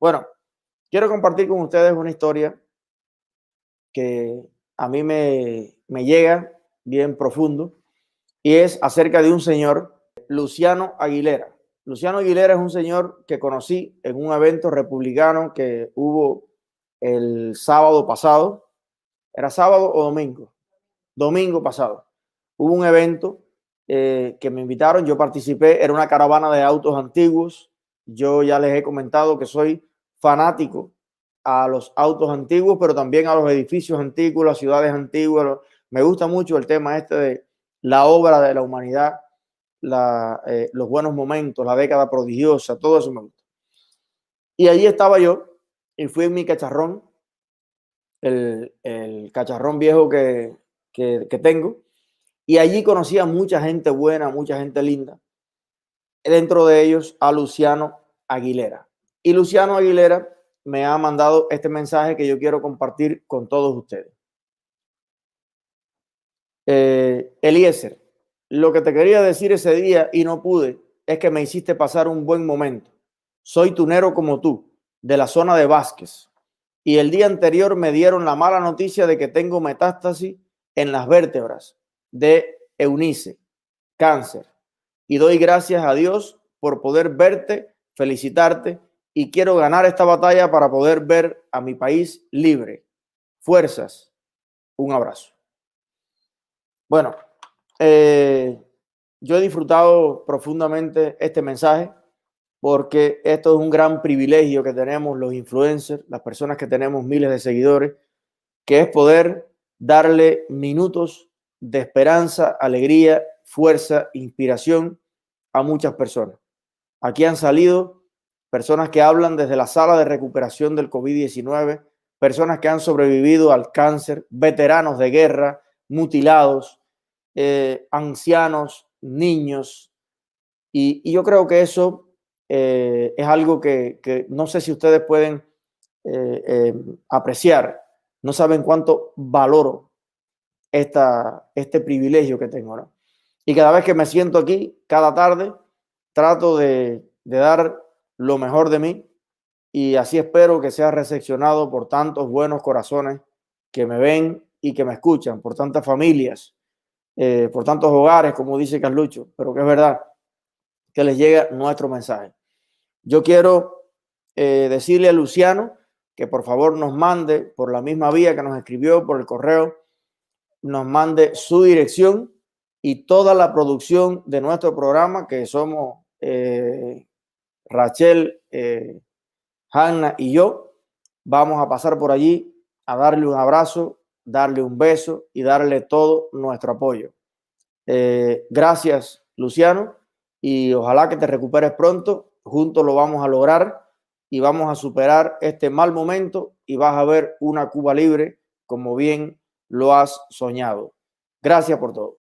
Bueno, quiero compartir con ustedes una historia que a mí me, llega bien profundo y es acerca de un señor, Luciano Aguilera. Luciano Aguilera es un señor que conocí en un evento republicano que hubo el sábado pasado. ¿Era sábado o domingo? Domingo pasado. Hubo un evento eh, que me invitaron, yo participé, era una caravana de autos antiguos. Yo ya les he comentado que soy fanático a los autos antiguos, pero también a los edificios antiguos, las ciudades antiguas. Me gusta mucho el tema este de la obra de la humanidad eh, los buenos momentos, la década prodigiosa, todo eso me gusta. Y allí estaba yo y fui en mi cacharrón, el, cacharrón viejo que, que, que, tengo, y allí conocí a mucha gente buena, mucha gente linda, dentro de ellos a Luciano Aguilera. Y Luciano Aguilera me ha mandado este mensaje que yo quiero compartir con todos ustedes. Eh, Eliezer, lo que te quería decir ese día y no pude es que me hiciste pasar un buen momento. Soy tunero como tú, de la zona de Vázquez. Y el día anterior me dieron la mala noticia de que tengo metástasis en las vértebras de Eunice, cáncer. Y doy gracias a Dios por poder verte, felicitarte y quiero ganar esta batalla para poder ver a mi país libre. Fuerzas. Un abrazo. Bueno, eh, yo he disfrutado profundamente este mensaje porque esto es un gran privilegio que tenemos los influencers, las personas que tenemos miles de seguidores, que es poder darle minutos de esperanza, alegría, fuerza, inspiración a muchas personas. Aquí han salido personas que hablan desde la sala de recuperación del COVID-19, personas que han sobrevivido al cáncer, veteranos de guerra, mutilados, eh, ancianos, niños. Y, yo creo que eso eh, es algo que, no sé si ustedes pueden eh, apreciar. No saben cuánto valoro esta, este privilegio que tengo. Y cada vez que me siento aquí, cada tarde, trato de dar lo mejor de mí y así espero que sea recepcionado por tantos buenos corazones que me ven y que me escuchan, por tantas familias eh, por tantos hogares, como dice Carlucho, pero que es verdad que les llega nuestro mensaje. Yo quiero eh, decirle a Luciano que por favor nos mande por la misma vía que nos escribió por el correo, nos mande su dirección y toda la producción de nuestro programa, que somos eh, Rachel, Hanna y yo. Vamos a pasar por allí a darle un abrazo darle un beso y darle todo nuestro apoyo. Eh, gracias, Luciano, y ojalá que te recuperes pronto. Juntos lo vamos a lograr y vamos a superar este mal momento y vas a ver una Cuba libre como bien lo has soñado. Gracias por todo.